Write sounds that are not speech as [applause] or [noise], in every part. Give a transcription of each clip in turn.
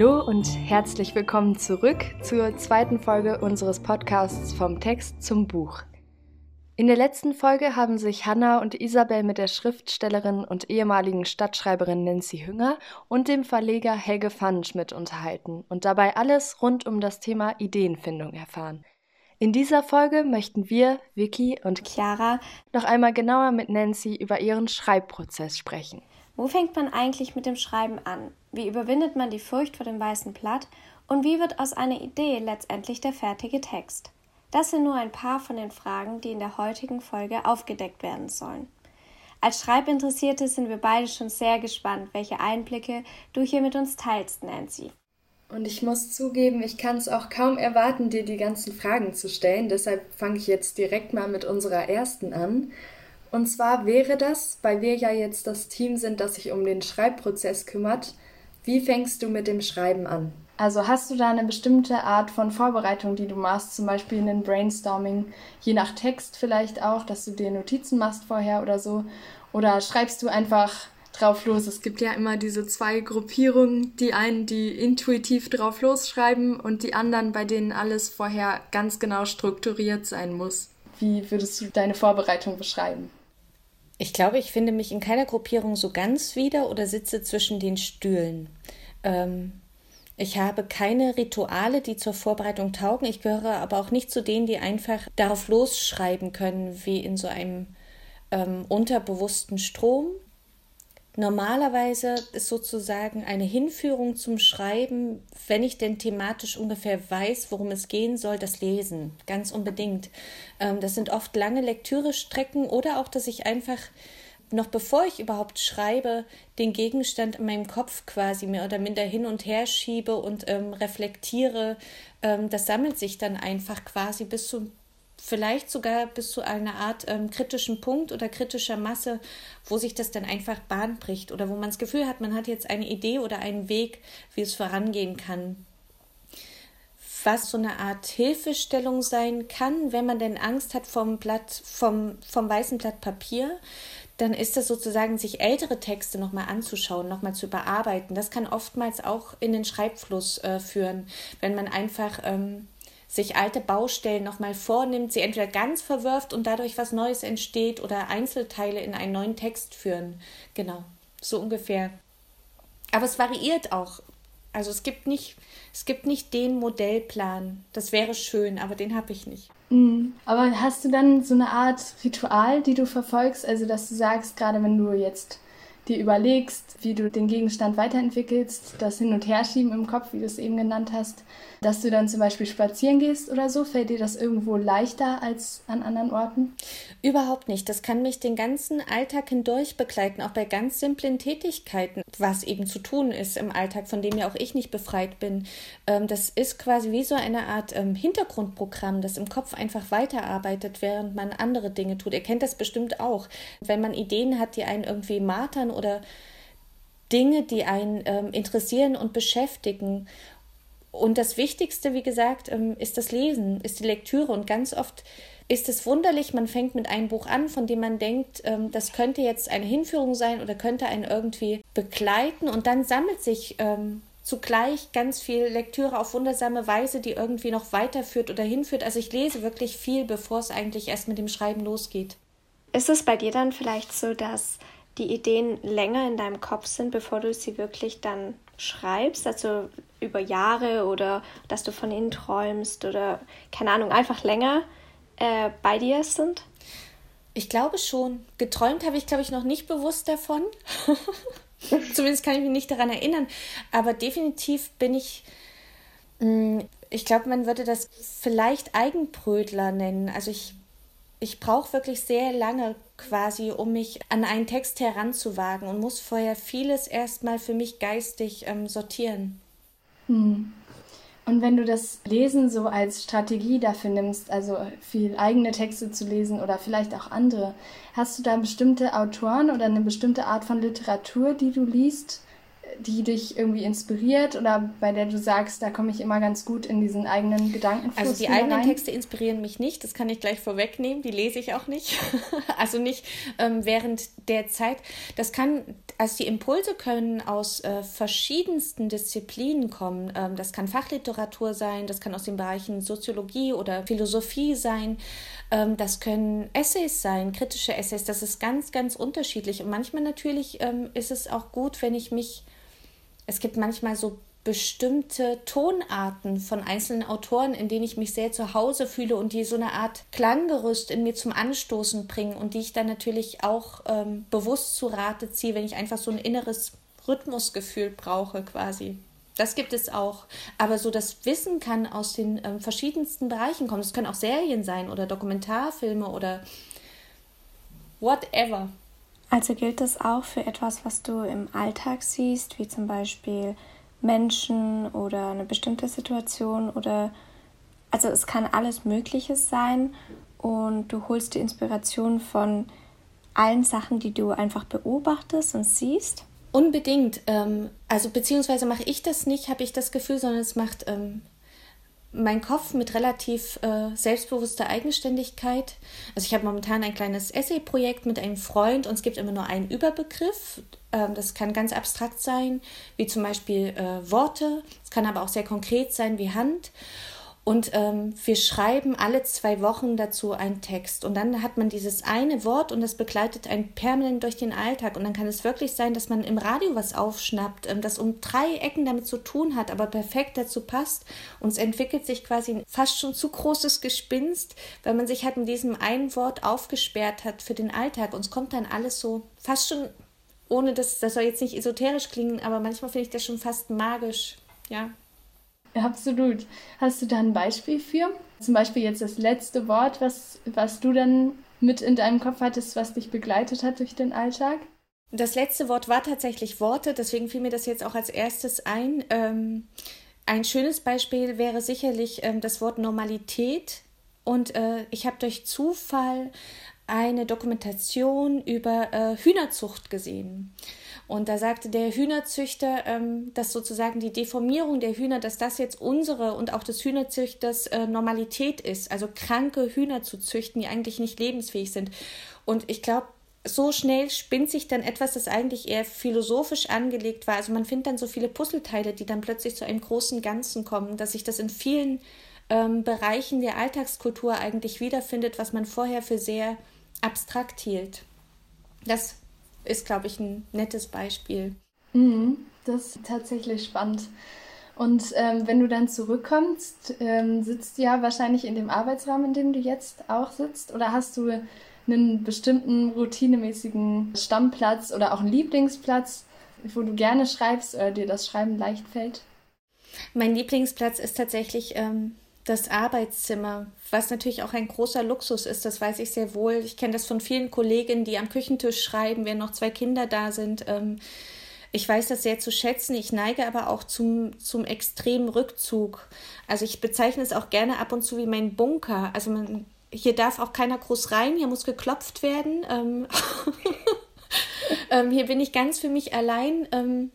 Hallo und herzlich willkommen zurück zur zweiten Folge unseres Podcasts vom Text zum Buch. In der letzten Folge haben sich Hanna und Isabel mit der Schriftstellerin und ehemaligen Stadtschreiberin Nancy Hünger und dem Verleger Helge Pfannenschmidt unterhalten und dabei alles rund um das Thema Ideenfindung erfahren. In dieser Folge möchten wir, Vicky und Chiara, noch einmal genauer mit Nancy über ihren Schreibprozess sprechen. Wo fängt man eigentlich mit dem Schreiben an? Wie überwindet man die Furcht vor dem weißen Blatt? Und wie wird aus einer Idee letztendlich der fertige Text? Das sind nur ein paar von den Fragen, die in der heutigen Folge aufgedeckt werden sollen. Als Schreibinteressierte sind wir beide schon sehr gespannt, welche Einblicke du hier mit uns teilst, Nancy. Und ich muss zugeben, ich kann es auch kaum erwarten, dir die ganzen Fragen zu stellen. Deshalb fange ich jetzt direkt mal mit unserer ersten an. Und zwar wäre das, weil wir ja jetzt das Team sind, das sich um den Schreibprozess kümmert, wie fängst du mit dem Schreiben an? Also hast du da eine bestimmte Art von Vorbereitung, die du machst, zum Beispiel in den Brainstorming, je nach Text vielleicht auch, dass du dir Notizen machst vorher oder so? Oder schreibst du einfach drauf los? Es gibt ja immer diese zwei Gruppierungen, die einen, die intuitiv drauf losschreiben und die anderen, bei denen alles vorher ganz genau strukturiert sein muss. Wie würdest du deine Vorbereitung beschreiben? Ich glaube, ich finde mich in keiner Gruppierung so ganz wieder oder sitze zwischen den Stühlen. Ähm, ich habe keine Rituale, die zur Vorbereitung taugen. Ich gehöre aber auch nicht zu denen, die einfach darauf losschreiben können, wie in so einem ähm, unterbewussten Strom, Normalerweise ist sozusagen eine Hinführung zum Schreiben, wenn ich denn thematisch ungefähr weiß, worum es gehen soll, das Lesen. Ganz unbedingt. Ähm, das sind oft lange Lektürestrecken oder auch, dass ich einfach noch bevor ich überhaupt schreibe, den Gegenstand in meinem Kopf quasi mehr oder minder hin und her schiebe und ähm, reflektiere. Ähm, das sammelt sich dann einfach quasi bis zu vielleicht sogar bis zu einer Art ähm, kritischen Punkt oder kritischer Masse, wo sich das dann einfach Bahn bricht oder wo man das Gefühl hat, man hat jetzt eine Idee oder einen Weg, wie es vorangehen kann. Was so eine Art Hilfestellung sein kann, wenn man denn Angst hat vom Blatt, vom, vom weißen Blatt Papier, dann ist das sozusagen, sich ältere Texte nochmal anzuschauen, nochmal zu überarbeiten. Das kann oftmals auch in den Schreibfluss äh, führen, wenn man einfach ähm, sich alte Baustellen nochmal vornimmt, sie entweder ganz verwirft und dadurch was Neues entsteht oder Einzelteile in einen neuen Text führen. Genau, so ungefähr. Aber es variiert auch. Also es gibt nicht, es gibt nicht den Modellplan. Das wäre schön, aber den habe ich nicht. Mhm. Aber hast du dann so eine Art Ritual, die du verfolgst? Also dass du sagst, gerade wenn du jetzt dir überlegst, wie du den Gegenstand weiterentwickelst, das Hin- und Herschieben im Kopf, wie du es eben genannt hast, dass du dann zum Beispiel spazieren gehst oder so, fällt dir das irgendwo leichter als an anderen Orten? Überhaupt nicht. Das kann mich den ganzen Alltag hindurch begleiten, auch bei ganz simplen Tätigkeiten, was eben zu tun ist im Alltag, von dem ja auch ich nicht befreit bin. Ähm, das ist quasi wie so eine Art ähm, Hintergrundprogramm, das im Kopf einfach weiterarbeitet, während man andere Dinge tut. Ihr kennt das bestimmt auch. Wenn man Ideen hat, die einen irgendwie martern oder Dinge, die einen ähm, interessieren und beschäftigen. Und das Wichtigste, wie gesagt, ähm, ist das Lesen, ist die Lektüre. Und ganz oft ist es wunderlich, man fängt mit einem Buch an, von dem man denkt, ähm, das könnte jetzt eine Hinführung sein oder könnte einen irgendwie begleiten. Und dann sammelt sich ähm, zugleich ganz viel Lektüre auf wundersame Weise, die irgendwie noch weiterführt oder hinführt. Also ich lese wirklich viel, bevor es eigentlich erst mit dem Schreiben losgeht. Ist es bei dir dann vielleicht so, dass die Ideen länger in deinem Kopf sind, bevor du sie wirklich dann schreibst, also über Jahre oder dass du von ihnen träumst oder keine Ahnung, einfach länger äh, bei dir sind? Ich glaube schon. Geträumt habe ich, glaube ich, noch nicht bewusst davon. [laughs] Zumindest kann ich mich nicht daran erinnern. Aber definitiv bin ich, mm, ich glaube, man würde das vielleicht Eigenbrötler nennen. Also ich ich brauche wirklich sehr lange quasi, um mich an einen Text heranzuwagen und muss vorher vieles erstmal für mich geistig ähm, sortieren. Hm. Und wenn du das Lesen so als Strategie dafür nimmst, also viel eigene Texte zu lesen oder vielleicht auch andere, hast du da bestimmte Autoren oder eine bestimmte Art von Literatur, die du liest, die dich irgendwie inspiriert oder bei der du sagst, da komme ich immer ganz gut in diesen eigenen Gedankenfluss Also die eigenen rein? Texte inspirieren mich nicht, das kann ich gleich vorwegnehmen, die lese ich auch nicht. [laughs] also nicht ähm, während der Zeit. Das kann, also die Impulse können aus äh, verschiedensten Disziplinen kommen. Ähm, das kann Fachliteratur sein, das kann aus den Bereichen Soziologie oder Philosophie sein. Ähm, das können Essays sein, kritische Essays. Das ist ganz, ganz unterschiedlich. Und manchmal natürlich ähm, ist es auch gut, wenn ich mich, es gibt manchmal so bestimmte Tonarten von einzelnen Autoren, in denen ich mich sehr zu Hause fühle und die so eine Art Klanggerüst in mir zum Anstoßen bringen und die ich dann natürlich auch ähm, bewusst zu Rate ziehe, wenn ich einfach so ein inneres Rhythmusgefühl brauche quasi. Das gibt es auch. Aber so das Wissen kann aus den ähm, verschiedensten Bereichen kommen. Es können auch Serien sein oder Dokumentarfilme oder whatever. Also gilt das auch für etwas, was du im Alltag siehst, wie zum Beispiel Menschen oder eine bestimmte Situation oder also es kann alles Mögliches sein und du holst die Inspiration von allen Sachen, die du einfach beobachtest und siehst. Unbedingt. Ähm, also beziehungsweise mache ich das nicht, habe ich das Gefühl, sondern es macht ähm, mein Kopf mit relativ äh, selbstbewusster Eigenständigkeit. Also ich habe momentan ein kleines Essay-Projekt mit einem Freund und es gibt immer nur einen Überbegriff. Ähm, das kann ganz abstrakt sein, wie zum Beispiel äh, Worte. Es kann aber auch sehr konkret sein, wie Hand. Und ähm, wir schreiben alle zwei Wochen dazu einen Text. Und dann hat man dieses eine Wort und das begleitet einen permanent durch den Alltag. Und dann kann es wirklich sein, dass man im Radio was aufschnappt, ähm, das um drei Ecken damit zu tun hat, aber perfekt dazu passt. Und es entwickelt sich quasi ein fast schon zu großes Gespinst, weil man sich halt in diesem einen Wort aufgesperrt hat für den Alltag. Und es kommt dann alles so fast schon, ohne dass, das soll jetzt nicht esoterisch klingen, aber manchmal finde ich das schon fast magisch. Ja, Absolut. Hast du da ein Beispiel für? Zum Beispiel jetzt das letzte Wort, was, was du dann mit in deinem Kopf hattest, was dich begleitet hat durch den Alltag? Das letzte Wort war tatsächlich Worte, deswegen fiel mir das jetzt auch als erstes ein. Ähm, ein schönes Beispiel wäre sicherlich ähm, das Wort Normalität. Und äh, ich habe durch Zufall eine Dokumentation über äh, Hühnerzucht gesehen. Und da sagte der Hühnerzüchter, ähm, dass sozusagen die Deformierung der Hühner, dass das jetzt unsere und auch des Hühnerzüchters äh, Normalität ist. Also kranke Hühner zu züchten, die eigentlich nicht lebensfähig sind. Und ich glaube, so schnell spinnt sich dann etwas, das eigentlich eher philosophisch angelegt war. Also man findet dann so viele Puzzleteile, die dann plötzlich zu einem großen Ganzen kommen, dass sich das in vielen ähm, Bereichen der Alltagskultur eigentlich wiederfindet, was man vorher für sehr abstrakt hielt. Das ist, glaube ich, ein nettes Beispiel. Mhm, das ist tatsächlich spannend. Und ähm, wenn du dann zurückkommst, ähm, sitzt du ja wahrscheinlich in dem Arbeitsraum, in dem du jetzt auch sitzt, oder hast du einen bestimmten routinemäßigen Stammplatz oder auch einen Lieblingsplatz, wo du gerne schreibst oder dir das Schreiben leicht fällt? Mein Lieblingsplatz ist tatsächlich ähm, das Arbeitszimmer, was natürlich auch ein großer Luxus ist, das weiß ich sehr wohl. Ich kenne das von vielen Kolleginnen, die am Küchentisch schreiben, wenn noch zwei Kinder da sind. Ähm, ich weiß das sehr zu schätzen. Ich neige aber auch zum, zum extremen Rückzug. Also ich bezeichne es auch gerne ab und zu wie mein Bunker. Also man, hier darf auch keiner groß rein, hier muss geklopft werden. Ähm, [laughs] ähm, hier bin ich ganz für mich allein.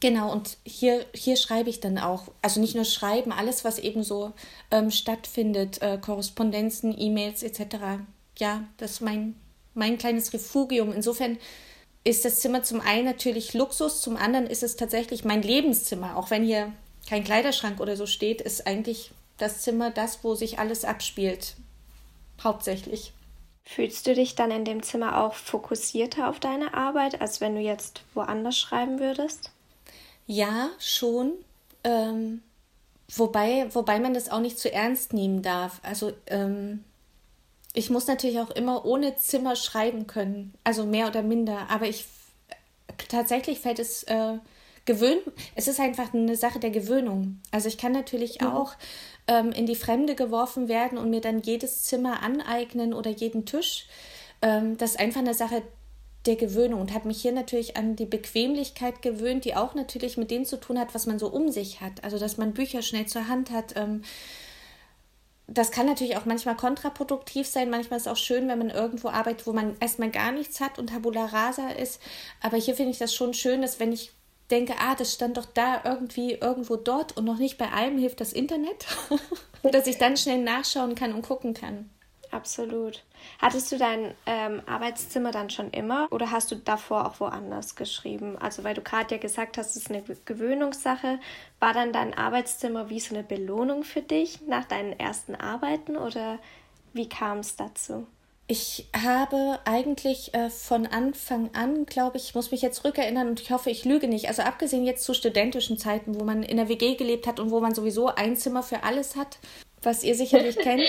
Genau, und hier, hier schreibe ich dann auch, also nicht nur schreiben, alles, was eben so ähm, stattfindet, äh, Korrespondenzen, E-Mails etc. Ja, das ist mein, mein kleines Refugium. Insofern ist das Zimmer zum einen natürlich Luxus, zum anderen ist es tatsächlich mein Lebenszimmer. Auch wenn hier kein Kleiderschrank oder so steht, ist eigentlich das Zimmer das, wo sich alles abspielt. Hauptsächlich. Fühlst du dich dann in dem Zimmer auch fokussierter auf deine Arbeit, als wenn du jetzt woanders schreiben würdest? Ja, schon. Ähm, wobei, wobei man das auch nicht zu ernst nehmen darf. Also ähm, ich muss natürlich auch immer ohne Zimmer schreiben können, also mehr oder minder. Aber ich tatsächlich fällt es äh, gewöhnt. Es ist einfach eine Sache der Gewöhnung. Also ich kann natürlich mhm. auch ähm, in die Fremde geworfen werden und mir dann jedes Zimmer aneignen oder jeden Tisch. Ähm, das ist einfach eine Sache der Gewöhnung und habe mich hier natürlich an die Bequemlichkeit gewöhnt, die auch natürlich mit dem zu tun hat, was man so um sich hat. Also, dass man Bücher schnell zur Hand hat. Ähm, das kann natürlich auch manchmal kontraproduktiv sein. Manchmal ist es auch schön, wenn man irgendwo arbeitet, wo man erstmal gar nichts hat und tabula rasa ist. Aber hier finde ich das schon schön, dass wenn ich denke, ah, das stand doch da irgendwie irgendwo dort und noch nicht bei allem hilft das Internet, [laughs] dass ich dann schnell nachschauen kann und gucken kann. Absolut. Hattest du dein ähm, Arbeitszimmer dann schon immer oder hast du davor auch woanders geschrieben? Also weil du gerade ja gesagt hast, es ist eine Gewöhnungssache. War dann dein Arbeitszimmer wie so eine Belohnung für dich nach deinen ersten Arbeiten oder wie kam es dazu? Ich habe eigentlich äh, von Anfang an, glaube ich, ich muss mich jetzt rückerinnern und ich hoffe, ich lüge nicht. Also abgesehen jetzt zu studentischen Zeiten, wo man in der WG gelebt hat und wo man sowieso ein Zimmer für alles hat, was ihr sicherlich [laughs] kennt,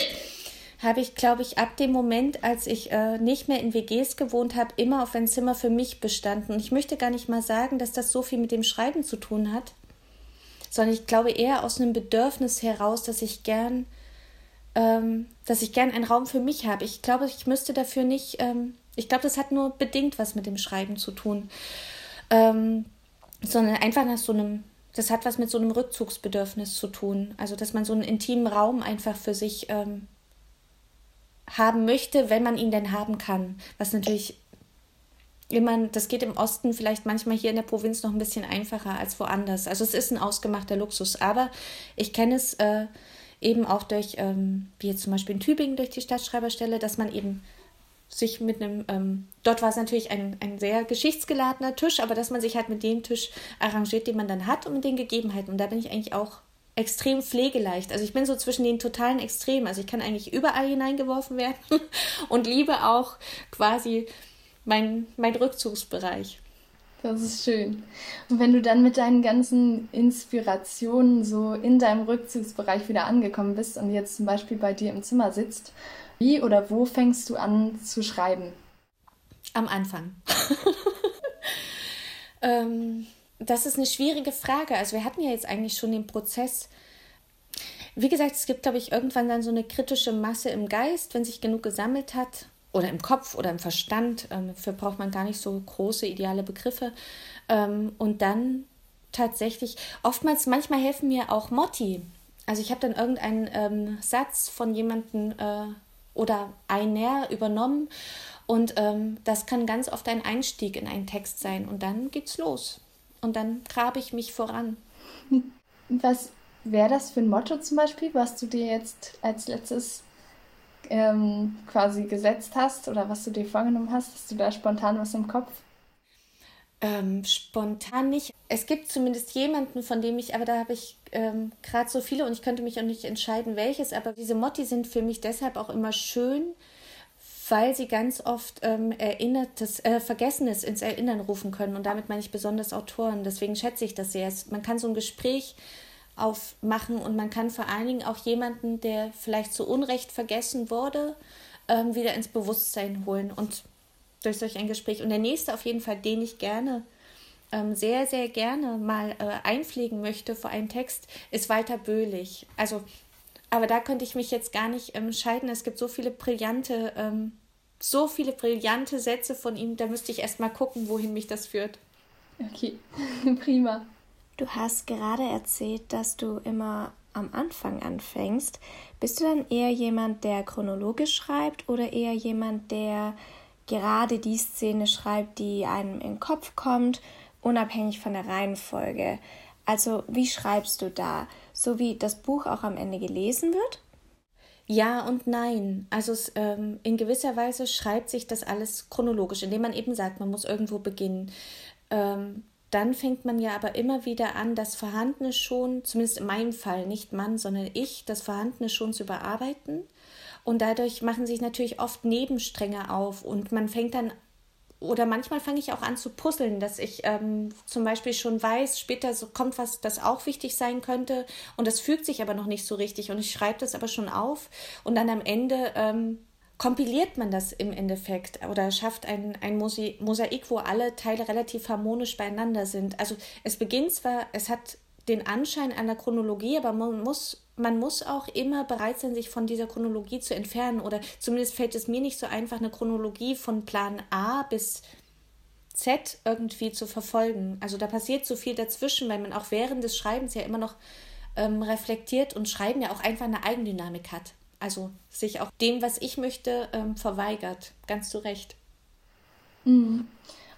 habe ich, glaube ich, ab dem Moment, als ich äh, nicht mehr in WGs gewohnt habe, immer auf ein Zimmer für mich bestanden. Und ich möchte gar nicht mal sagen, dass das so viel mit dem Schreiben zu tun hat, sondern ich glaube eher aus einem Bedürfnis heraus, dass ich gern ähm, dass ich gern einen Raum für mich habe. Ich glaube, ich müsste dafür nicht, ähm, ich glaube, das hat nur bedingt was mit dem Schreiben zu tun, ähm, sondern einfach nach so einem, das hat was mit so einem Rückzugsbedürfnis zu tun. Also, dass man so einen intimen Raum einfach für sich ähm, haben möchte, wenn man ihn denn haben kann. Was natürlich immer, das geht im Osten vielleicht manchmal hier in der Provinz noch ein bisschen einfacher als woanders. Also es ist ein ausgemachter Luxus, aber ich kenne es äh, eben auch durch, ähm, wie jetzt zum Beispiel in Tübingen durch die Stadtschreiberstelle, dass man eben sich mit einem, ähm, dort war es natürlich ein, ein sehr geschichtsgeladener Tisch, aber dass man sich halt mit dem Tisch arrangiert, den man dann hat und mit den Gegebenheiten. Und da bin ich eigentlich auch extrem pflegeleicht. Also ich bin so zwischen den totalen Extremen. Also ich kann eigentlich überall hineingeworfen werden [laughs] und liebe auch quasi mein, mein Rückzugsbereich. Das ist schön. Und wenn du dann mit deinen ganzen Inspirationen so in deinem Rückzugsbereich wieder angekommen bist und jetzt zum Beispiel bei dir im Zimmer sitzt, wie oder wo fängst du an zu schreiben? Am Anfang. [laughs] ähm, das ist eine schwierige Frage. Also wir hatten ja jetzt eigentlich schon den Prozess. Wie gesagt, es gibt, glaube ich, irgendwann dann so eine kritische Masse im Geist, wenn sich genug gesammelt hat oder im Kopf oder im Verstand. Ähm, dafür braucht man gar nicht so große ideale Begriffe. Ähm, und dann tatsächlich, oftmals, manchmal helfen mir auch Motti. Also ich habe dann irgendeinen ähm, Satz von jemandem äh, oder einer übernommen und ähm, das kann ganz oft ein Einstieg in einen Text sein und dann geht's los und dann grabe ich mich voran. [laughs] Was wäre das für ein Motto zum Beispiel, was du dir jetzt als letztes ähm, quasi gesetzt hast oder was du dir vorgenommen hast? Hast du da spontan was im Kopf? Ähm, spontan nicht. Es gibt zumindest jemanden, von dem ich, aber da habe ich ähm, gerade so viele und ich könnte mich auch nicht entscheiden, welches, aber diese Motti sind für mich deshalb auch immer schön, weil sie ganz oft ähm, Erinnertes, äh, Vergessenes ins Erinnern rufen können. Und damit meine ich besonders Autoren. Deswegen schätze ich das sehr. Man kann so ein Gespräch aufmachen und man kann vor allen Dingen auch jemanden, der vielleicht zu Unrecht vergessen wurde, ähm, wieder ins Bewusstsein holen und durch solch ein Gespräch. Und der nächste auf jeden Fall, den ich gerne, ähm, sehr, sehr gerne mal äh, einpflegen möchte vor einen Text, ist Walter Böhlich. Also, aber da könnte ich mich jetzt gar nicht ähm, entscheiden. Es gibt so viele brillante, ähm, so viele brillante Sätze von ihm, da müsste ich erst mal gucken, wohin mich das führt. Okay, [laughs] prima. Du hast gerade erzählt, dass du immer am Anfang anfängst. Bist du dann eher jemand, der chronologisch schreibt oder eher jemand, der gerade die Szene schreibt, die einem in den Kopf kommt, unabhängig von der Reihenfolge? Also wie schreibst du da? So wie das Buch auch am Ende gelesen wird? Ja und nein. Also es, ähm, in gewisser Weise schreibt sich das alles chronologisch, indem man eben sagt, man muss irgendwo beginnen. Ähm, dann fängt man ja aber immer wieder an, das Vorhandene schon, zumindest in meinem Fall, nicht Mann, sondern ich, das Vorhandene schon zu überarbeiten. Und dadurch machen sich natürlich oft Nebenstränge auf und man fängt dann, oder manchmal fange ich auch an zu puzzeln, dass ich ähm, zum Beispiel schon weiß, später so kommt was, das auch wichtig sein könnte. Und das fügt sich aber noch nicht so richtig. Und ich schreibe das aber schon auf. Und dann am Ende ähm, kompiliert man das im Endeffekt oder schafft ein, ein Mosaik, wo alle Teile relativ harmonisch beieinander sind. Also es beginnt zwar, es hat den Anschein einer Chronologie, aber man muss, man muss auch immer bereit sein, sich von dieser Chronologie zu entfernen. Oder zumindest fällt es mir nicht so einfach, eine Chronologie von Plan A bis Z irgendwie zu verfolgen. Also da passiert so viel dazwischen, weil man auch während des Schreibens ja immer noch ähm, reflektiert und Schreiben ja auch einfach eine Eigendynamik hat also sich auch dem, was ich möchte, ähm, verweigert. Ganz zu Recht. Mhm.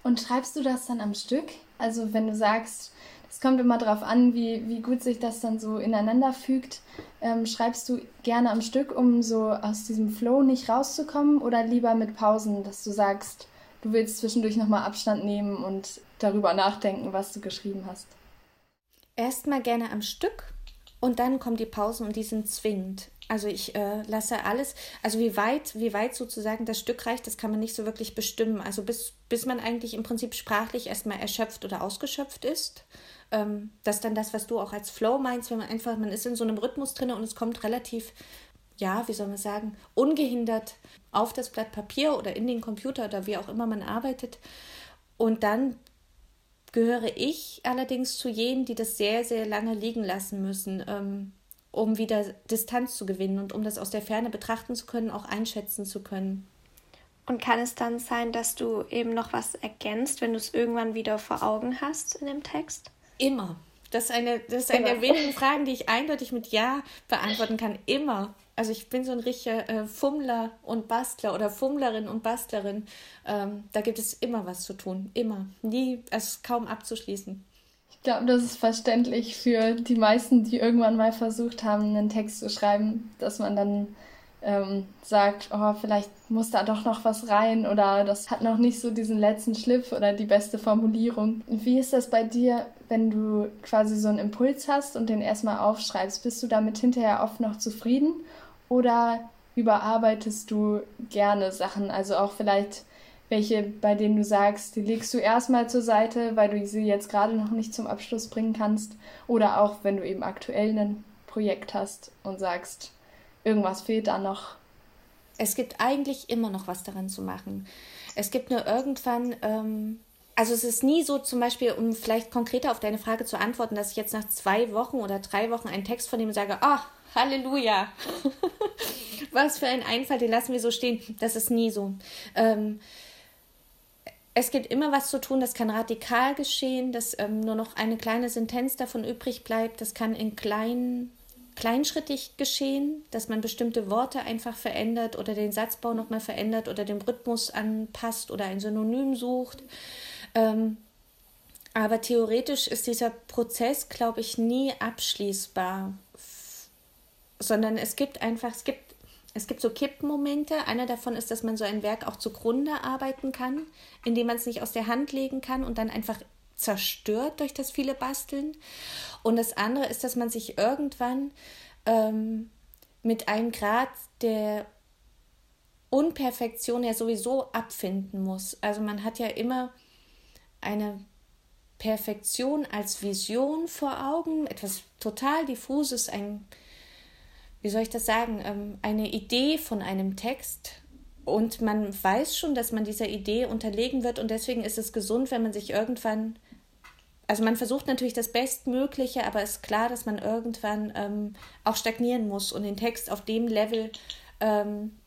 Und schreibst du das dann am Stück? Also wenn du sagst, es kommt immer darauf an, wie, wie gut sich das dann so ineinander fügt. Ähm, schreibst du gerne am Stück, um so aus diesem Flow nicht rauszukommen oder lieber mit Pausen, dass du sagst, du willst zwischendurch nochmal Abstand nehmen und darüber nachdenken, was du geschrieben hast? Erstmal gerne am Stück und dann kommen die Pausen und die sind zwingend. Also ich äh, lasse alles, also wie weit, wie weit sozusagen das Stück reicht, das kann man nicht so wirklich bestimmen. Also bis, bis man eigentlich im Prinzip sprachlich erstmal erschöpft oder ausgeschöpft ist. Ähm, das ist dann das, was du auch als Flow meinst, wenn man einfach, man ist in so einem Rhythmus drin und es kommt relativ, ja, wie soll man sagen, ungehindert auf das Blatt Papier oder in den Computer oder wie auch immer man arbeitet. Und dann gehöre ich allerdings zu jenen, die das sehr, sehr lange liegen lassen müssen, ähm, um wieder Distanz zu gewinnen und um das aus der Ferne betrachten zu können, auch einschätzen zu können. Und kann es dann sein, dass du eben noch was ergänzt, wenn du es irgendwann wieder vor Augen hast in dem Text? Immer. Das ist eine, das ist eine der [laughs] wenigen Fragen, die ich eindeutig mit Ja beantworten kann. Immer. Also ich bin so ein richtiger äh, Fummler und Bastler oder Fummlerin und Bastlerin. Ähm, da gibt es immer was zu tun. Immer. Nie, es ist kaum abzuschließen. Ich glaube, das ist verständlich für die meisten, die irgendwann mal versucht haben, einen Text zu schreiben, dass man dann ähm, sagt, oh, vielleicht muss da doch noch was rein oder das hat noch nicht so diesen letzten Schliff oder die beste Formulierung. Wie ist das bei dir, wenn du quasi so einen Impuls hast und den erstmal aufschreibst? Bist du damit hinterher oft noch zufrieden oder überarbeitest du gerne Sachen? Also auch vielleicht welche, bei denen du sagst, die legst du erstmal zur Seite, weil du sie jetzt gerade noch nicht zum Abschluss bringen kannst. Oder auch wenn du eben aktuell ein Projekt hast und sagst, irgendwas fehlt da noch. Es gibt eigentlich immer noch was daran zu machen. Es gibt nur irgendwann, ähm, also es ist nie so zum Beispiel, um vielleicht konkreter auf deine Frage zu antworten, dass ich jetzt nach zwei Wochen oder drei Wochen einen Text von dem sage, oh, Halleluja. [laughs] was für ein Einfall, den lassen wir so stehen. Das ist nie so. Ähm, es gibt immer was zu tun, das kann radikal geschehen, dass ähm, nur noch eine kleine Sentenz davon übrig bleibt. Das kann in kleinen, kleinschrittig geschehen, dass man bestimmte Worte einfach verändert oder den Satzbau nochmal verändert oder den Rhythmus anpasst oder ein Synonym sucht. Ähm, aber theoretisch ist dieser Prozess, glaube ich, nie abschließbar, sondern es gibt einfach, es gibt es gibt so Kippmomente. Einer davon ist, dass man so ein Werk auch zugrunde arbeiten kann, indem man es nicht aus der Hand legen kann und dann einfach zerstört durch das viele Basteln. Und das andere ist, dass man sich irgendwann ähm, mit einem Grad der Unperfektion ja sowieso abfinden muss. Also man hat ja immer eine Perfektion als Vision vor Augen, etwas total diffuses, ein wie soll ich das sagen, ähm, eine Idee von einem Text und man weiß schon, dass man dieser Idee unterlegen wird und deswegen ist es gesund, wenn man sich irgendwann, also man versucht natürlich das Bestmögliche, aber es ist klar, dass man irgendwann ähm, auch stagnieren muss und den Text auf dem Level ähm,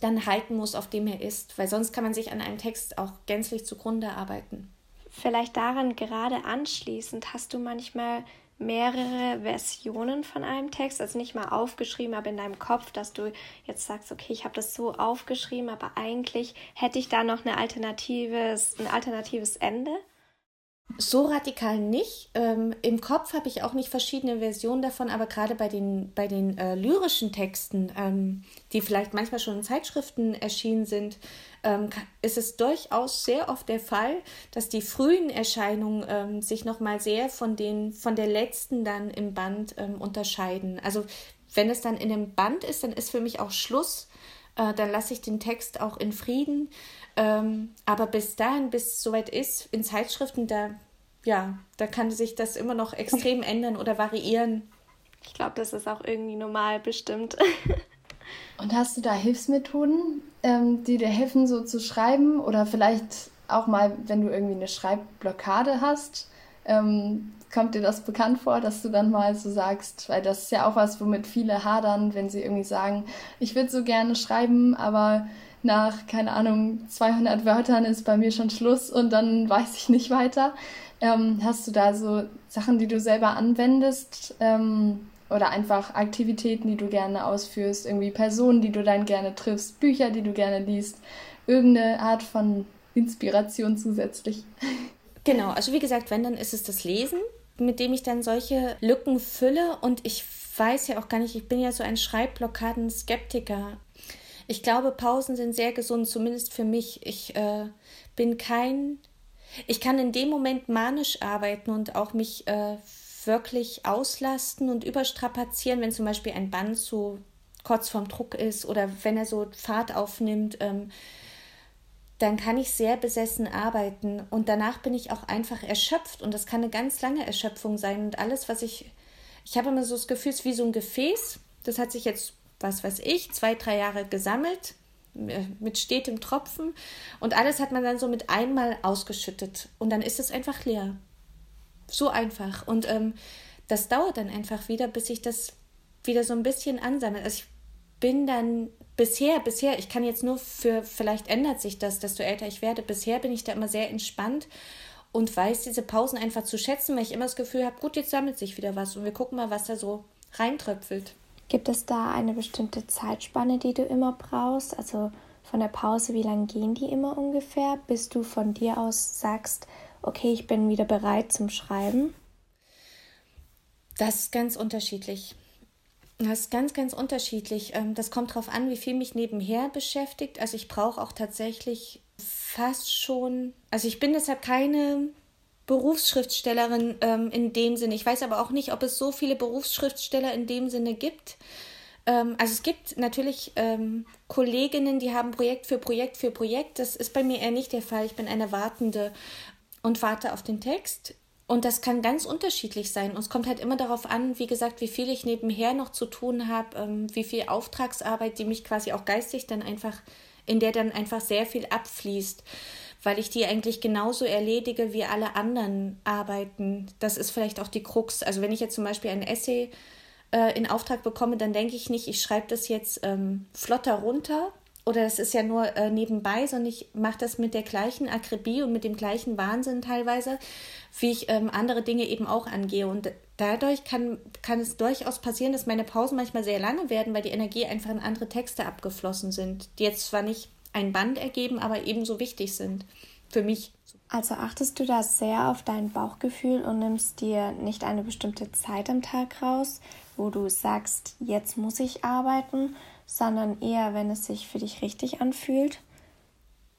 dann halten muss, auf dem er ist, weil sonst kann man sich an einem Text auch gänzlich zugrunde arbeiten. Vielleicht daran gerade anschließend hast du manchmal mehrere Versionen von einem Text, also nicht mal aufgeschrieben, aber in deinem Kopf, dass du jetzt sagst, okay, ich habe das so aufgeschrieben, aber eigentlich hätte ich da noch eine alternatives, ein alternatives Ende? So radikal nicht. Ähm, Im Kopf habe ich auch nicht verschiedene Versionen davon, aber gerade bei den, bei den äh, lyrischen Texten, ähm, die vielleicht manchmal schon in Zeitschriften erschienen sind, ähm, ist es durchaus sehr oft der Fall, dass die frühen Erscheinungen ähm, sich nochmal sehr von, den, von der letzten dann im Band ähm, unterscheiden. Also wenn es dann in dem Band ist, dann ist für mich auch Schluss. Äh, dann lasse ich den Text auch in Frieden. Ähm, aber bis dahin, bis es soweit ist, in Zeitschriften, da, ja, da kann sich das immer noch extrem [laughs] ändern oder variieren. Ich glaube, das ist auch irgendwie normal bestimmt. [laughs] Und hast du da Hilfsmethoden, ähm, die dir helfen, so zu schreiben? Oder vielleicht auch mal, wenn du irgendwie eine Schreibblockade hast, ähm, kommt dir das bekannt vor, dass du dann mal so sagst, weil das ist ja auch was, womit viele hadern, wenn sie irgendwie sagen, ich würde so gerne schreiben, aber nach, keine Ahnung, 200 Wörtern ist bei mir schon Schluss und dann weiß ich nicht weiter. Ähm, hast du da so Sachen, die du selber anwendest, ähm, oder einfach Aktivitäten, die du gerne ausführst, irgendwie Personen, die du dann gerne triffst, Bücher, die du gerne liest, irgendeine Art von Inspiration zusätzlich. Genau, also wie gesagt, wenn, dann ist es das Lesen, mit dem ich dann solche Lücken fülle und ich weiß ja auch gar nicht, ich bin ja so ein Schreibblockaden-Skeptiker. Ich glaube, Pausen sind sehr gesund, zumindest für mich. Ich äh, bin kein, ich kann in dem Moment manisch arbeiten und auch mich äh, wirklich auslasten und überstrapazieren, wenn zum Beispiel ein Band so kurz vorm Druck ist oder wenn er so Fahrt aufnimmt. Ähm, dann kann ich sehr besessen arbeiten und danach bin ich auch einfach erschöpft und das kann eine ganz lange Erschöpfung sein und alles, was ich, ich habe immer so das Gefühl, es ist wie so ein Gefäß, das hat sich jetzt, was weiß ich, zwei, drei Jahre gesammelt äh, mit stetem Tropfen und alles hat man dann so mit einmal ausgeschüttet und dann ist es einfach leer. So einfach und ähm, das dauert dann einfach wieder, bis sich das wieder so ein bisschen ansammelt. Also ich bin dann bisher, bisher, ich kann jetzt nur für, vielleicht ändert sich das, desto älter ich werde, bisher bin ich da immer sehr entspannt und weiß diese Pausen einfach zu schätzen, weil ich immer das Gefühl habe, gut, jetzt sammelt sich wieder was und wir gucken mal, was da so reintröpfelt. Gibt es da eine bestimmte Zeitspanne, die du immer brauchst? Also von der Pause, wie lange gehen die immer ungefähr, bis du von dir aus sagst, okay, ich bin wieder bereit zum Schreiben? Das ist ganz unterschiedlich. Das ist ganz, ganz unterschiedlich. Ähm, das kommt darauf an, wie viel mich nebenher beschäftigt. Also ich brauche auch tatsächlich fast schon, also ich bin deshalb keine Berufsschriftstellerin ähm, in dem Sinne. Ich weiß aber auch nicht, ob es so viele Berufsschriftsteller in dem Sinne gibt. Ähm, also es gibt natürlich ähm, Kolleginnen, die haben Projekt für Projekt für Projekt. Das ist bei mir eher nicht der Fall. Ich bin eine Wartende und warte auf den Text. Und das kann ganz unterschiedlich sein. Und es kommt halt immer darauf an, wie gesagt, wie viel ich nebenher noch zu tun habe, ähm, wie viel Auftragsarbeit, die mich quasi auch geistig dann einfach, in der dann einfach sehr viel abfließt, weil ich die eigentlich genauso erledige wie alle anderen Arbeiten. Das ist vielleicht auch die Krux. Also wenn ich jetzt zum Beispiel ein Essay äh, in Auftrag bekomme, dann denke ich nicht, ich schreibe das jetzt ähm, flotter runter, oder das ist ja nur äh, nebenbei, sondern ich mache das mit der gleichen Akribie und mit dem gleichen Wahnsinn teilweise, wie ich ähm, andere Dinge eben auch angehe. Und dadurch kann, kann es durchaus passieren, dass meine Pausen manchmal sehr lange werden, weil die Energie einfach in andere Texte abgeflossen sind, die jetzt zwar nicht ein Band ergeben, aber ebenso wichtig sind für mich. Also achtest du da sehr auf dein Bauchgefühl und nimmst dir nicht eine bestimmte Zeit am Tag raus, wo du sagst, jetzt muss ich arbeiten, sondern eher, wenn es sich für dich richtig anfühlt?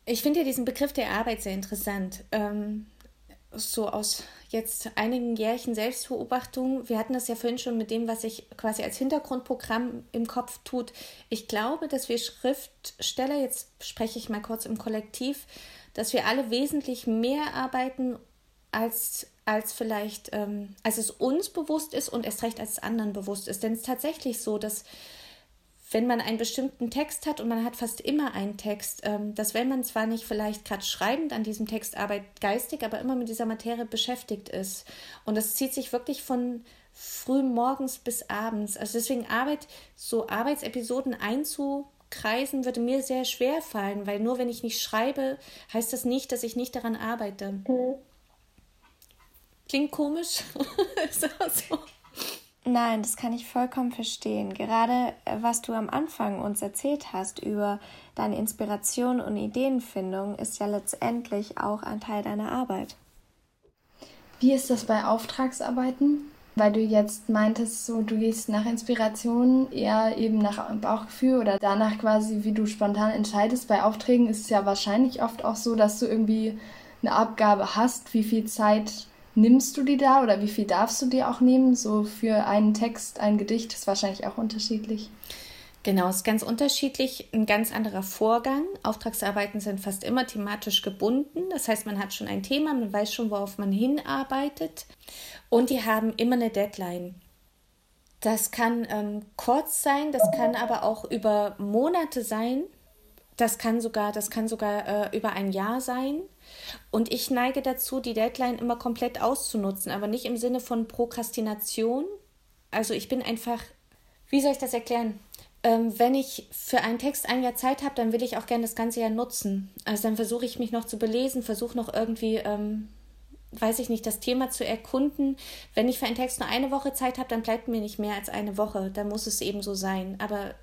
Ich finde ja diesen Begriff der Arbeit sehr interessant. Ähm, so aus jetzt einigen Jährchen Selbstbeobachtung. Wir hatten das ja vorhin schon mit dem, was sich quasi als Hintergrundprogramm im Kopf tut. Ich glaube, dass wir Schriftsteller, jetzt spreche ich mal kurz im Kollektiv, dass wir alle wesentlich mehr arbeiten, als, als vielleicht, ähm, als es uns bewusst ist und erst recht als es anderen bewusst ist. Denn es ist tatsächlich so, dass wenn man einen bestimmten Text hat und man hat fast immer einen Text, ähm, dass wenn man zwar nicht vielleicht gerade schreibend an diesem Text arbeitet, geistig, aber immer mit dieser Materie beschäftigt ist. Und das zieht sich wirklich von früh morgens bis abends. Also deswegen Arbeit, so Arbeitsepisoden einzukreisen, würde mir sehr schwer fallen, weil nur wenn ich nicht schreibe, heißt das nicht, dass ich nicht daran arbeite. Mhm. Klingt komisch. [laughs] ist aber so. Nein, das kann ich vollkommen verstehen. Gerade äh, was du am Anfang uns erzählt hast über deine Inspiration und Ideenfindung, ist ja letztendlich auch ein Teil deiner Arbeit. Wie ist das bei Auftragsarbeiten? Weil du jetzt meintest, so du gehst nach Inspiration eher eben nach Bauchgefühl oder danach quasi, wie du spontan entscheidest. Bei Aufträgen ist es ja wahrscheinlich oft auch so, dass du irgendwie eine Abgabe hast, wie viel Zeit nimmst du die da oder wie viel darfst du dir auch nehmen? So für einen Text, ein Gedicht ist wahrscheinlich auch unterschiedlich. Genau, ist ganz unterschiedlich, ein ganz anderer Vorgang. Auftragsarbeiten sind fast immer thematisch gebunden. Das heißt, man hat schon ein Thema, man weiß schon, worauf man hinarbeitet. Und die haben immer eine Deadline. Das kann ähm, kurz sein, das kann aber auch über Monate sein. Das kann sogar, das kann sogar äh, über ein Jahr sein. Und ich neige dazu, die Deadline immer komplett auszunutzen, aber nicht im Sinne von Prokrastination. Also ich bin einfach, wie soll ich das erklären? Ähm, wenn ich für einen Text ein Jahr Zeit habe, dann will ich auch gerne das ganze Jahr nutzen. Also dann versuche ich mich noch zu belesen, versuche noch irgendwie, ähm, weiß ich nicht, das Thema zu erkunden. Wenn ich für einen Text nur eine Woche Zeit habe, dann bleibt mir nicht mehr als eine Woche. Dann muss es eben so sein. Aber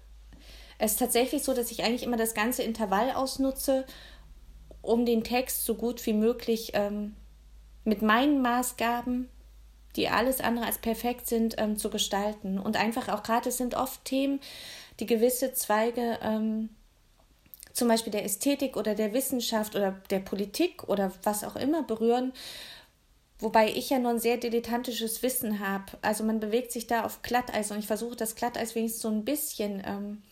es ist tatsächlich so, dass ich eigentlich immer das ganze Intervall ausnutze um den Text so gut wie möglich ähm, mit meinen Maßgaben, die alles andere als perfekt sind, ähm, zu gestalten. Und einfach auch gerade, es sind oft Themen, die gewisse Zweige ähm, zum Beispiel der Ästhetik oder der Wissenschaft oder der Politik oder was auch immer berühren, wobei ich ja nur ein sehr dilettantisches Wissen habe. Also man bewegt sich da auf Glatteis und ich versuche das Glatteis wenigstens so ein bisschen ähm,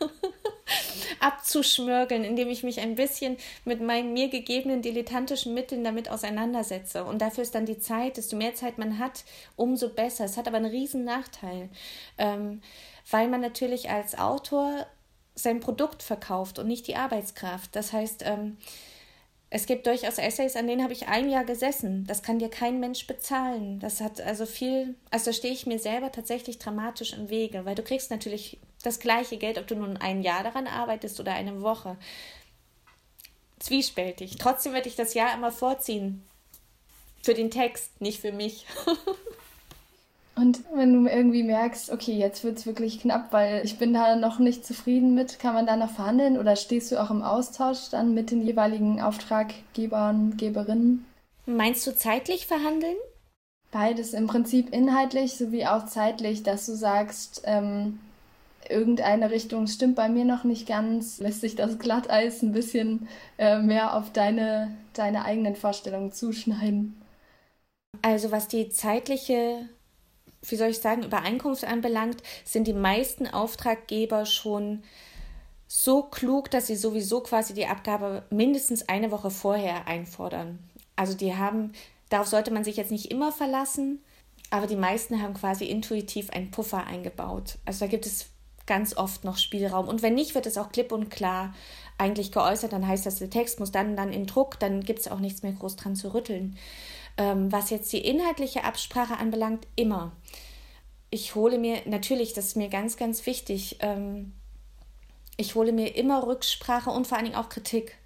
[laughs] abzuschmörgeln, indem ich mich ein bisschen mit meinen mir gegebenen dilettantischen Mitteln damit auseinandersetze. Und dafür ist dann die Zeit, desto mehr Zeit man hat, umso besser. Es hat aber einen riesen Nachteil, ähm, weil man natürlich als Autor sein Produkt verkauft und nicht die Arbeitskraft. Das heißt, ähm, es gibt durchaus Essays, an denen habe ich ein Jahr gesessen. Das kann dir kein Mensch bezahlen. Das hat also viel, also da stehe ich mir selber tatsächlich dramatisch im Wege, weil du kriegst natürlich das gleiche Geld, ob du nun ein Jahr daran arbeitest oder eine Woche. Zwiespältig. Trotzdem werde ich das Jahr immer vorziehen. Für den Text, nicht für mich. [laughs] Und wenn du irgendwie merkst, okay, jetzt wird es wirklich knapp, weil ich bin da noch nicht zufrieden mit, kann man da noch verhandeln oder stehst du auch im Austausch dann mit den jeweiligen Auftraggebern, Geberinnen? Meinst du zeitlich verhandeln? Beides im Prinzip inhaltlich sowie auch zeitlich, dass du sagst, ähm, irgendeine Richtung stimmt bei mir noch nicht ganz, lässt sich das Glatteis ein bisschen äh, mehr auf deine, deine eigenen Vorstellungen zuschneiden. Also was die zeitliche wie soll ich sagen, Übereinkunft anbelangt, sind die meisten Auftraggeber schon so klug, dass sie sowieso quasi die Abgabe mindestens eine Woche vorher einfordern. Also die haben, darauf sollte man sich jetzt nicht immer verlassen, aber die meisten haben quasi intuitiv einen Puffer eingebaut. Also da gibt es ganz oft noch Spielraum. Und wenn nicht, wird es auch klipp und klar eigentlich geäußert. Dann heißt das, der Text muss dann, dann in Druck, dann gibt es auch nichts mehr groß dran zu rütteln. Ähm, was jetzt die inhaltliche Absprache anbelangt, immer. Ich hole mir, natürlich, das ist mir ganz, ganz wichtig, ähm, ich hole mir immer Rücksprache und vor allen Dingen auch Kritik.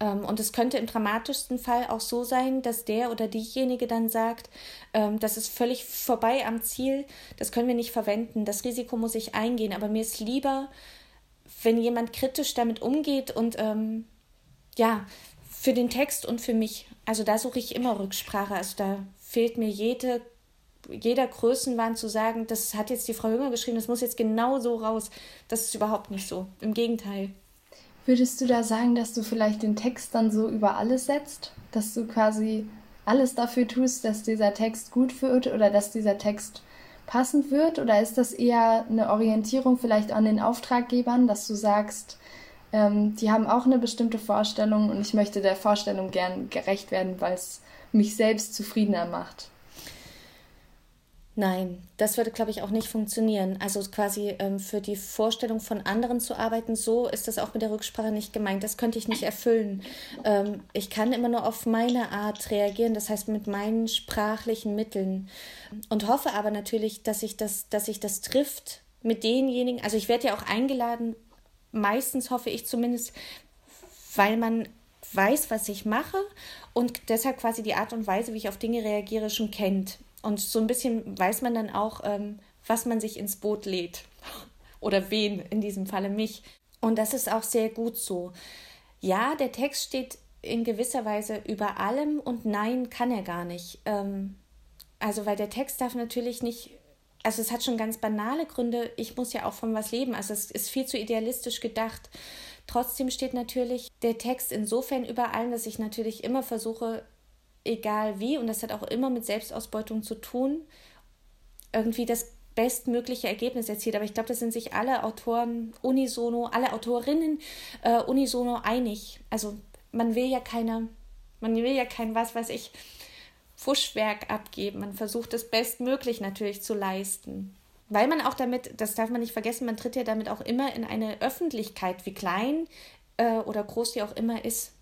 Ähm, und es könnte im dramatischsten Fall auch so sein, dass der oder diejenige dann sagt, ähm, das ist völlig vorbei am Ziel, das können wir nicht verwenden, das Risiko muss ich eingehen. Aber mir ist lieber, wenn jemand kritisch damit umgeht und ähm, ja, für den Text und für mich. Also da suche ich immer Rücksprache. Also da fehlt mir jede, jeder Größenwahn zu sagen, das hat jetzt die Frau Jünger geschrieben, das muss jetzt genau so raus. Das ist überhaupt nicht so. Im Gegenteil. Würdest du da sagen, dass du vielleicht den Text dann so über alles setzt? Dass du quasi alles dafür tust, dass dieser Text gut wird oder dass dieser Text passend wird? Oder ist das eher eine Orientierung vielleicht an den Auftraggebern, dass du sagst, ähm, die haben auch eine bestimmte Vorstellung und ich möchte der Vorstellung gern gerecht werden, weil es mich selbst zufriedener macht. Nein, das würde, glaube ich, auch nicht funktionieren. Also quasi ähm, für die Vorstellung von anderen zu arbeiten, so ist das auch mit der Rücksprache nicht gemeint. Das könnte ich nicht erfüllen. Ähm, ich kann immer nur auf meine Art reagieren, das heißt mit meinen sprachlichen Mitteln. Und hoffe aber natürlich, dass sich das, dass sich das trifft mit denjenigen. Also ich werde ja auch eingeladen, meistens hoffe ich zumindest, weil man weiß, was ich mache und deshalb quasi die Art und Weise, wie ich auf Dinge reagiere, schon kennt. Und so ein bisschen weiß man dann auch, ähm, was man sich ins Boot lädt. Oder wen, in diesem Falle mich. Und das ist auch sehr gut so. Ja, der Text steht in gewisser Weise über allem und nein, kann er gar nicht. Ähm, also, weil der Text darf natürlich nicht also es hat schon ganz banale Gründe. Ich muss ja auch von was leben. Also es ist viel zu idealistisch gedacht. Trotzdem steht natürlich der Text insofern über allem, dass ich natürlich immer versuche, egal wie, und das hat auch immer mit Selbstausbeutung zu tun, irgendwie das bestmögliche Ergebnis erzielt. Aber ich glaube, da sind sich alle Autoren unisono, alle Autorinnen äh, unisono einig. Also man will ja keine, man will ja kein was weiß ich, Fuschwerk abgeben. Man versucht es bestmöglich natürlich zu leisten. Weil man auch damit, das darf man nicht vergessen, man tritt ja damit auch immer in eine Öffentlichkeit, wie klein äh, oder groß sie auch immer ist.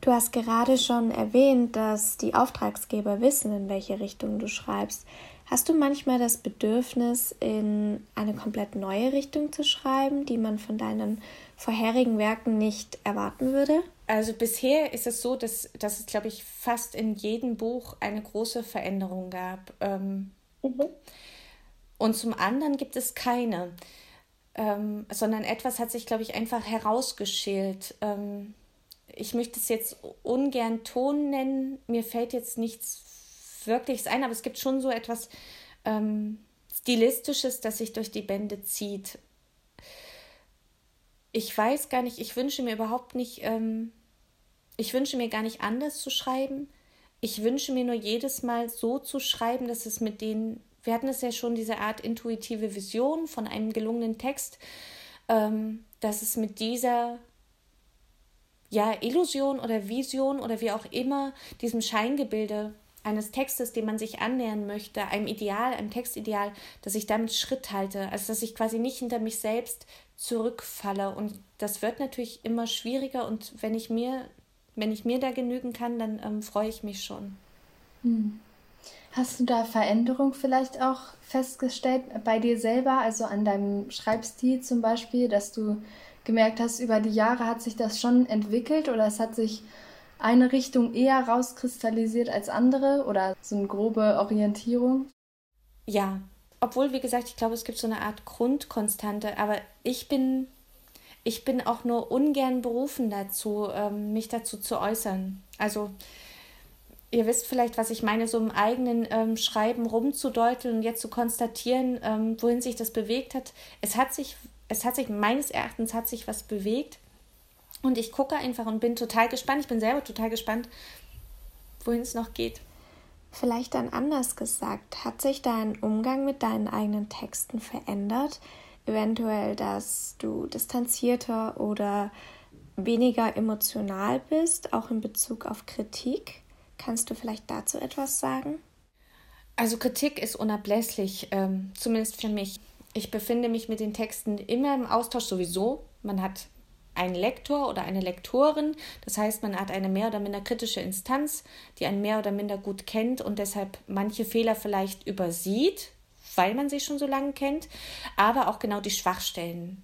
Du hast gerade schon erwähnt, dass die Auftragsgeber wissen, in welche Richtung du schreibst. Hast du manchmal das Bedürfnis, in eine komplett neue Richtung zu schreiben, die man von deinen vorherigen Werken nicht erwarten würde? Also bisher ist es so, dass, dass es, glaube ich, fast in jedem Buch eine große Veränderung gab. Ähm, mhm. Und zum anderen gibt es keine, ähm, sondern etwas hat sich, glaube ich, einfach herausgeschält. Ähm, ich möchte es jetzt ungern Ton nennen, mir fällt jetzt nichts Wirkliches ein, aber es gibt schon so etwas ähm, Stilistisches, das sich durch die Bände zieht. Ich weiß gar nicht, ich wünsche mir überhaupt nicht, ähm, ich wünsche mir gar nicht anders zu schreiben. Ich wünsche mir nur jedes Mal so zu schreiben, dass es mit den, wir hatten es ja schon, diese Art intuitive Vision von einem gelungenen Text, ähm, dass es mit dieser ja, Illusion oder Vision oder wie auch immer, diesem Scheingebilde eines Textes, dem man sich annähern möchte, einem Ideal, einem Textideal, dass ich damit Schritt halte, also dass ich quasi nicht hinter mich selbst zurückfalle. Und das wird natürlich immer schwieriger und wenn ich mir, wenn ich mir da genügen kann, dann ähm, freue ich mich schon. Hm. Hast du da Veränderung vielleicht auch festgestellt bei dir selber, also an deinem Schreibstil zum Beispiel, dass du gemerkt hast, über die Jahre hat sich das schon entwickelt oder es hat sich eine Richtung eher rauskristallisiert als andere oder so eine grobe Orientierung? Ja, obwohl, wie gesagt, ich glaube, es gibt so eine Art Grundkonstante, aber ich bin, ich bin auch nur ungern berufen dazu, ähm, mich dazu zu äußern. Also, ihr wisst vielleicht, was ich meine, so im eigenen ähm, Schreiben rumzudeuteln und jetzt zu konstatieren, ähm, wohin sich das bewegt hat. Es hat sich, es hat sich, meines Erachtens hat sich was bewegt. Und ich gucke einfach und bin total gespannt. Ich bin selber total gespannt, wohin es noch geht. Vielleicht dann anders gesagt, hat sich dein Umgang mit deinen eigenen Texten verändert? Eventuell, dass du distanzierter oder weniger emotional bist, auch in Bezug auf Kritik? Kannst du vielleicht dazu etwas sagen? Also Kritik ist unablässlich, ähm, zumindest für mich. Ich befinde mich mit den Texten immer im Austausch sowieso. Man hat ein Lektor oder eine Lektorin. Das heißt, man hat eine mehr oder minder kritische Instanz, die einen mehr oder minder gut kennt und deshalb manche Fehler vielleicht übersieht, weil man sie schon so lange kennt, aber auch genau die Schwachstellen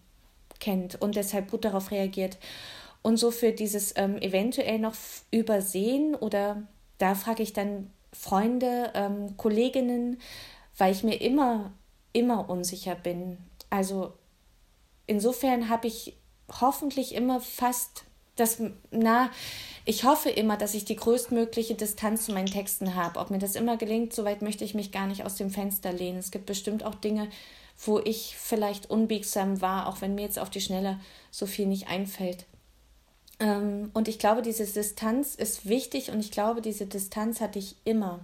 kennt und deshalb gut darauf reagiert. Und so für dieses ähm, eventuell noch übersehen oder da frage ich dann Freunde, ähm, Kolleginnen, weil ich mir immer, immer unsicher bin. Also insofern habe ich hoffentlich immer fast das, na, ich hoffe immer, dass ich die größtmögliche Distanz zu meinen Texten habe. Ob mir das immer gelingt, soweit möchte ich mich gar nicht aus dem Fenster lehnen. Es gibt bestimmt auch Dinge, wo ich vielleicht unbiegsam war, auch wenn mir jetzt auf die Schnelle so viel nicht einfällt. Ähm, und ich glaube, diese Distanz ist wichtig und ich glaube, diese Distanz hatte ich immer.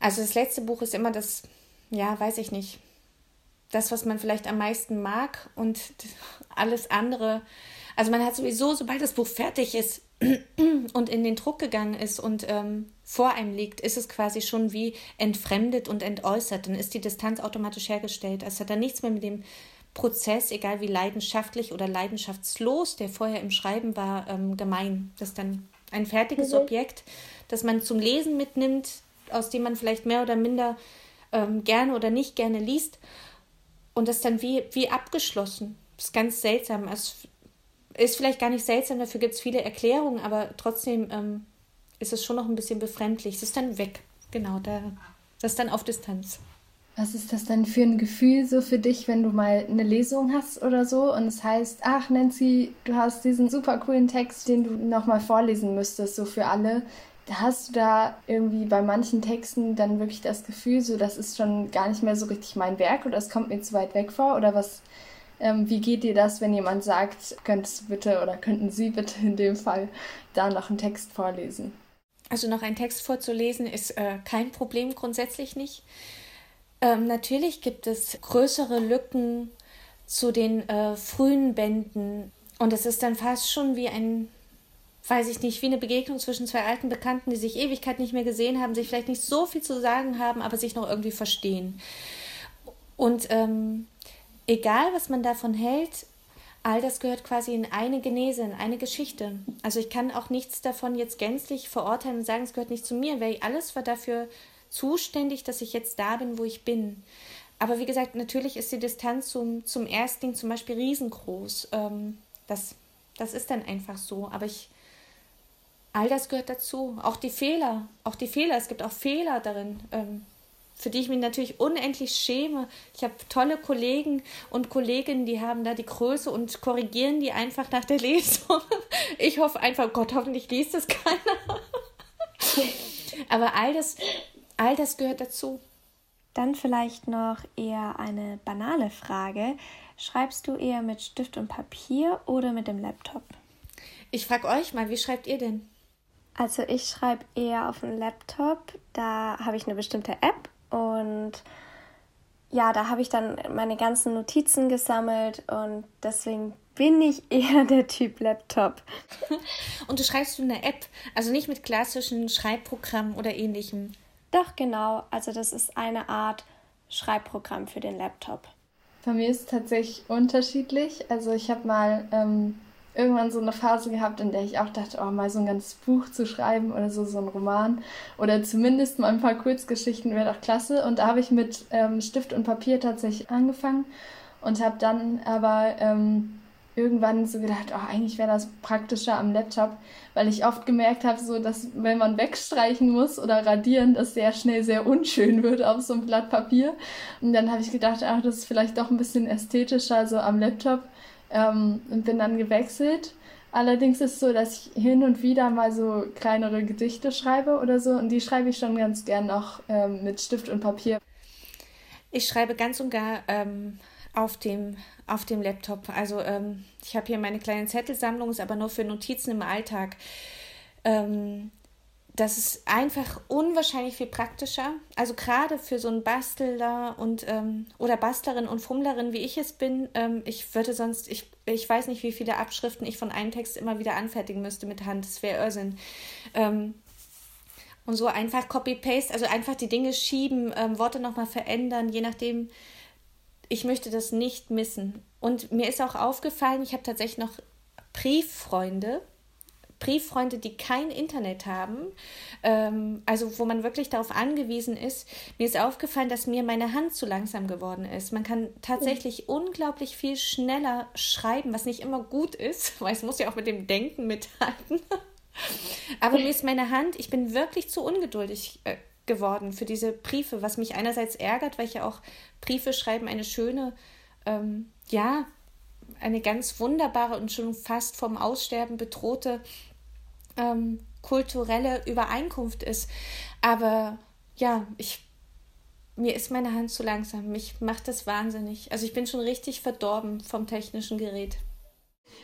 Also das letzte Buch ist immer das, ja, weiß ich nicht, das, was man vielleicht am meisten mag und alles andere. Also man hat sowieso, sobald das Buch fertig ist [clears throat] und in den Druck gegangen ist und ähm, vor einem liegt, ist es quasi schon wie entfremdet und entäußert. Dann ist die Distanz automatisch hergestellt. Es hat dann nichts mehr mit dem Prozess, egal wie leidenschaftlich oder leidenschaftslos, der vorher im Schreiben war, ähm, gemein. Das ist dann ein fertiges mhm. Objekt, das man zum Lesen mitnimmt, aus dem man vielleicht mehr oder minder ähm, gerne oder nicht gerne liest und das dann wie, wie abgeschlossen. Das ist ganz seltsam. Es ist vielleicht gar nicht seltsam, dafür gibt es viele Erklärungen, aber trotzdem ähm, ist es schon noch ein bisschen befremdlich. Es ist dann weg. Genau, da, das ist dann auf Distanz. Was ist das dann für ein Gefühl so für dich, wenn du mal eine Lesung hast oder so und es heißt, ach Nancy, du hast diesen super coolen Text, den du nochmal vorlesen müsstest, so für alle hast du da irgendwie bei manchen Texten dann wirklich das Gefühl, so das ist schon gar nicht mehr so richtig mein Werk oder es kommt mir zu weit weg vor? Oder was, ähm, wie geht dir das, wenn jemand sagt, könntest du bitte oder könnten Sie bitte in dem Fall da noch einen Text vorlesen? Also noch einen Text vorzulesen ist äh, kein Problem, grundsätzlich nicht. Ähm, natürlich gibt es größere Lücken zu den äh, frühen Bänden und es ist dann fast schon wie ein weiß ich nicht, wie eine Begegnung zwischen zwei alten Bekannten, die sich Ewigkeit nicht mehr gesehen haben, sich vielleicht nicht so viel zu sagen haben, aber sich noch irgendwie verstehen. Und ähm, egal, was man davon hält, all das gehört quasi in eine Genese, in eine Geschichte. Also ich kann auch nichts davon jetzt gänzlich verurteilen und sagen, es gehört nicht zu mir, weil alles war dafür zuständig, dass ich jetzt da bin, wo ich bin. Aber wie gesagt, natürlich ist die Distanz zum, zum Erstling zum Beispiel riesengroß. Ähm, das, das ist dann einfach so. Aber ich all das gehört dazu. Auch die Fehler, auch die Fehler. Es gibt auch Fehler darin. Ähm, für die ich mich natürlich unendlich schäme. Ich habe tolle Kollegen und Kolleginnen, die haben da die Größe und korrigieren die einfach nach der Lesung. [laughs] Ich hoffe einfach, Gott, hoffentlich liest das keiner. [laughs] Aber all das, all das gehört dazu. Dann vielleicht noch eher eine banale Frage. Schreibst du eher mit Stift und Papier oder mit dem Laptop? Ich frage euch mal, wie schreibt ihr denn? Also ich schreibe eher auf dem Laptop. Da habe ich eine bestimmte App und ja, da habe ich dann meine ganzen Notizen gesammelt und deswegen bin ich [laughs] eher der Typ Laptop. [laughs] Und du schreibst du eine App, also nicht mit klassischen Schreibprogrammen oder ähnlichem. Doch, genau. Also das ist eine Art Schreibprogramm für den Laptop. Bei mir ist es tatsächlich unterschiedlich. Also ich habe mal ähm, irgendwann so eine Phase gehabt, in der ich auch dachte, oh, mal so ein ganzes Buch zu schreiben oder so, so ein Roman oder zumindest mal ein paar Kurzgeschichten wäre doch klasse. Und da habe ich mit ähm, Stift und Papier tatsächlich angefangen und habe dann aber ähm, irgendwann so gedacht, oh, eigentlich wäre das praktischer am Laptop, weil ich oft gemerkt habe, so dass wenn man wegstreichen muss oder radieren, das sehr schnell sehr unschön wird auf so einem Blatt Papier. Und dann habe ich gedacht, ach, das ist vielleicht doch ein bisschen ästhetischer so am Laptop ähm, und bin dann gewechselt. Allerdings ist es so, dass ich hin und wieder mal so kleinere Gedichte schreibe oder so und die schreibe ich schon ganz gern noch ähm, mit Stift und Papier. Ich schreibe ganz und gar ähm, auf, dem, auf dem Laptop. Also ähm, ich habe hier meine kleine Zettelsammlung, ist aber nur für Notizen im Alltag. Ähm, das ist einfach unwahrscheinlich viel praktischer. Also gerade für so einen Bastler und ähm, oder Bastlerin und Fummlerin, wie ich es bin, ähm, ich würde sonst, ich, ich weiß nicht, wie viele Abschriften ich von einem Text immer wieder anfertigen müsste mit Hand. Das wäre Irrsinn. Ähm, und so einfach Copy-Paste, also einfach die Dinge schieben, ähm, Worte nochmal verändern, je nachdem. Ich möchte das nicht missen. Und mir ist auch aufgefallen, ich habe tatsächlich noch Brieffreunde, Brieffreunde, die kein Internet haben, ähm, also wo man wirklich darauf angewiesen ist. Mir ist aufgefallen, dass mir meine Hand zu langsam geworden ist. Man kann tatsächlich oh. unglaublich viel schneller schreiben, was nicht immer gut ist, [laughs] weil es muss ja auch mit dem Denken mithalten. [laughs] Aber mir ist meine Hand, ich bin wirklich zu ungeduldig äh, geworden für diese Briefe, was mich einerseits ärgert, weil ich ja auch Briefe schreiben eine schöne, ähm, ja, eine ganz wunderbare und schon fast vom Aussterben bedrohte ähm, kulturelle Übereinkunft ist. Aber ja, ich mir ist meine Hand zu langsam. Mich macht das wahnsinnig. Also ich bin schon richtig verdorben vom technischen Gerät.